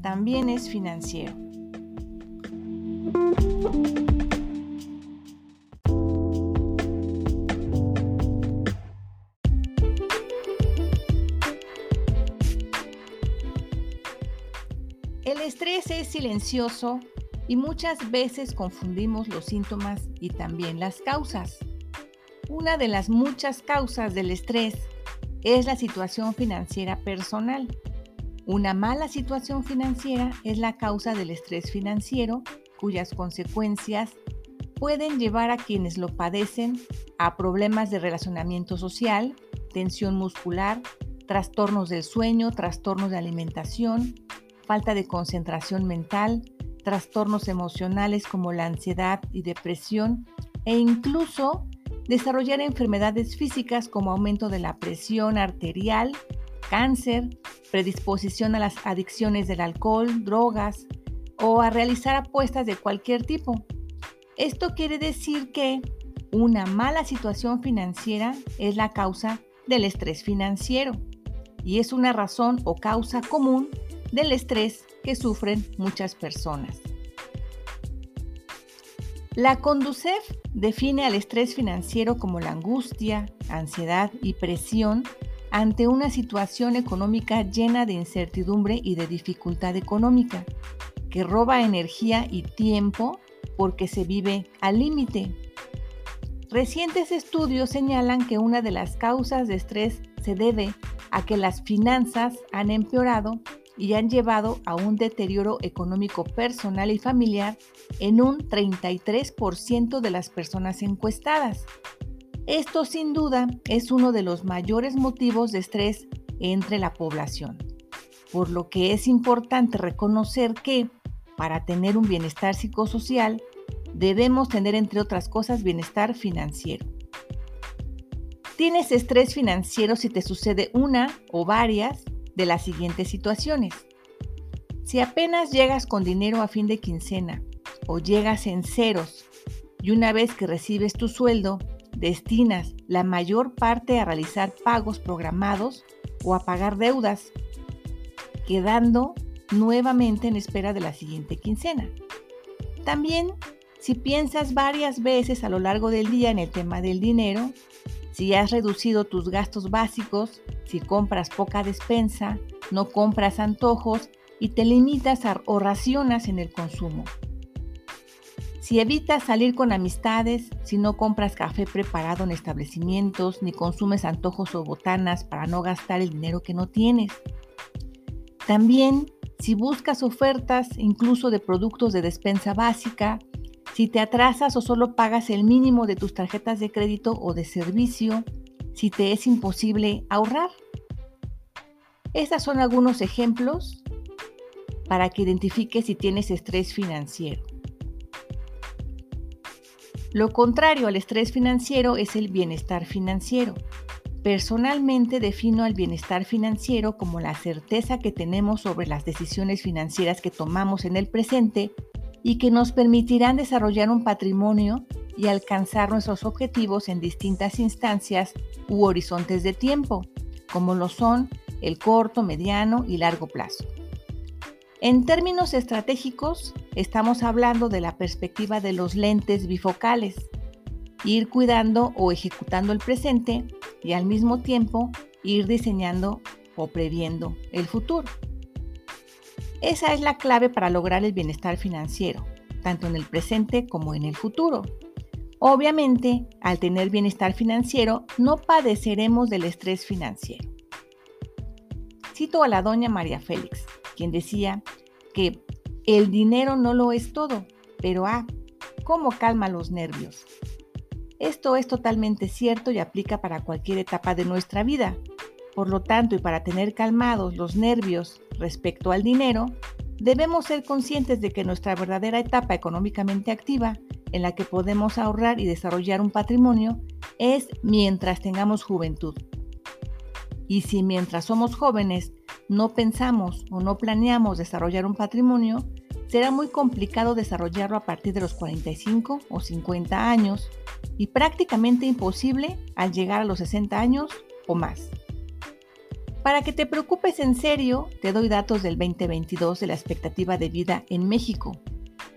también es financiero. El estrés es silencioso y muchas veces confundimos los síntomas y también las causas. Una de las muchas causas del estrés es la situación financiera personal. Una mala situación financiera es la causa del estrés financiero, cuyas consecuencias pueden llevar a quienes lo padecen a problemas de relacionamiento social, tensión muscular, trastornos del sueño, trastornos de alimentación, falta de concentración mental, trastornos emocionales como la ansiedad y depresión e incluso desarrollar enfermedades físicas como aumento de la presión arterial, cáncer, predisposición a las adicciones del alcohol, drogas o a realizar apuestas de cualquier tipo. Esto quiere decir que una mala situación financiera es la causa del estrés financiero y es una razón o causa común del estrés que sufren muchas personas. La Conducef define al estrés financiero como la angustia, ansiedad y presión ante una situación económica llena de incertidumbre y de dificultad económica, que roba energía y tiempo porque se vive al límite. Recientes estudios señalan que una de las causas de estrés se debe a que las finanzas han empeorado y han llevado a un deterioro económico personal y familiar en un 33% de las personas encuestadas. Esto sin duda es uno de los mayores motivos de estrés entre la población, por lo que es importante reconocer que para tener un bienestar psicosocial debemos tener entre otras cosas bienestar financiero. Tienes estrés financiero si te sucede una o varias de las siguientes situaciones. Si apenas llegas con dinero a fin de quincena o llegas en ceros y una vez que recibes tu sueldo destinas la mayor parte a realizar pagos programados o a pagar deudas, quedando nuevamente en espera de la siguiente quincena. También, si piensas varias veces a lo largo del día en el tema del dinero, si has reducido tus gastos básicos, si compras poca despensa, no compras antojos y te limitas a, o en el consumo. Si evitas salir con amistades, si no compras café preparado en establecimientos, ni consumes antojos o botanas para no gastar el dinero que no tienes. También si buscas ofertas incluso de productos de despensa básica, si te atrasas o solo pagas el mínimo de tus tarjetas de crédito o de servicio, si te es imposible ahorrar. Estos son algunos ejemplos para que identifiques si tienes estrés financiero. Lo contrario al estrés financiero es el bienestar financiero. Personalmente defino al bienestar financiero como la certeza que tenemos sobre las decisiones financieras que tomamos en el presente y que nos permitirán desarrollar un patrimonio y alcanzar nuestros objetivos en distintas instancias u horizontes de tiempo, como lo son el corto, mediano y largo plazo. En términos estratégicos, estamos hablando de la perspectiva de los lentes bifocales, ir cuidando o ejecutando el presente y al mismo tiempo ir diseñando o previendo el futuro. Esa es la clave para lograr el bienestar financiero, tanto en el presente como en el futuro. Obviamente, al tener bienestar financiero, no padeceremos del estrés financiero. Cito a la doña María Félix, quien decía que el dinero no lo es todo, pero ah, ¿cómo calma los nervios? Esto es totalmente cierto y aplica para cualquier etapa de nuestra vida. Por lo tanto, y para tener calmados los nervios respecto al dinero, debemos ser conscientes de que nuestra verdadera etapa económicamente activa, en la que podemos ahorrar y desarrollar un patrimonio, es mientras tengamos juventud. Y si mientras somos jóvenes no pensamos o no planeamos desarrollar un patrimonio, será muy complicado desarrollarlo a partir de los 45 o 50 años y prácticamente imposible al llegar a los 60 años o más. Para que te preocupes en serio, te doy datos del 2022 de la expectativa de vida en México.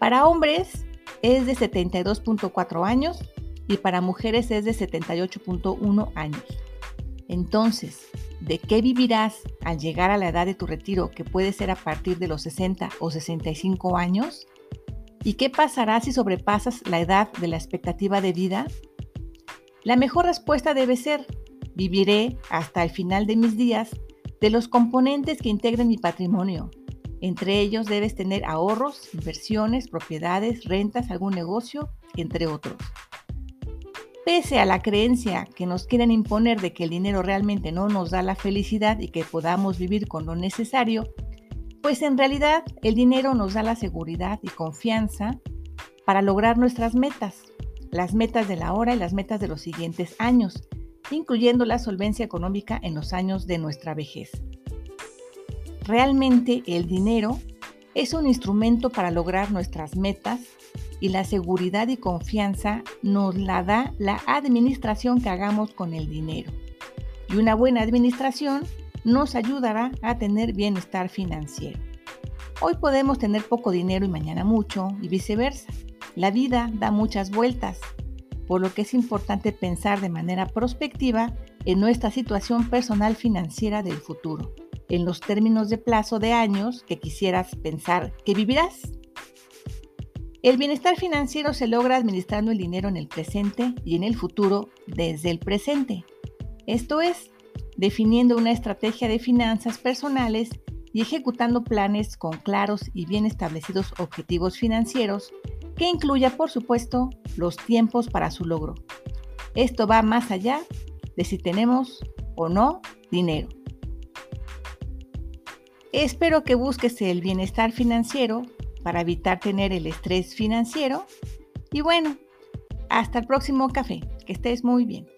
Para hombres es de 72.4 años y para mujeres es de 78.1 años. Entonces, ¿de qué vivirás al llegar a la edad de tu retiro, que puede ser a partir de los 60 o 65 años? ¿Y qué pasará si sobrepasas la edad de la expectativa de vida? La mejor respuesta debe ser, viviré hasta el final de mis días de los componentes que integren mi patrimonio. Entre ellos debes tener ahorros, inversiones, propiedades, rentas, algún negocio, entre otros. Pese a la creencia que nos quieren imponer de que el dinero realmente no nos da la felicidad y que podamos vivir con lo necesario, pues en realidad el dinero nos da la seguridad y confianza para lograr nuestras metas, las metas de la hora y las metas de los siguientes años, incluyendo la solvencia económica en los años de nuestra vejez. Realmente el dinero es un instrumento para lograr nuestras metas y la seguridad y confianza nos la da la administración que hagamos con el dinero. Y una buena administración nos ayudará a tener bienestar financiero. Hoy podemos tener poco dinero y mañana mucho y viceversa. La vida da muchas vueltas, por lo que es importante pensar de manera prospectiva en nuestra situación personal financiera del futuro, en los términos de plazo de años que quisieras pensar que vivirás el bienestar financiero se logra administrando el dinero en el presente y en el futuro desde el presente. Esto es, definiendo una estrategia de finanzas personales y ejecutando planes con claros y bien establecidos objetivos financieros que incluya, por supuesto, los tiempos para su logro. Esto va más allá de si tenemos o no dinero. Espero que busques el bienestar financiero para evitar tener el estrés financiero. Y bueno, hasta el próximo café. Que estés muy bien.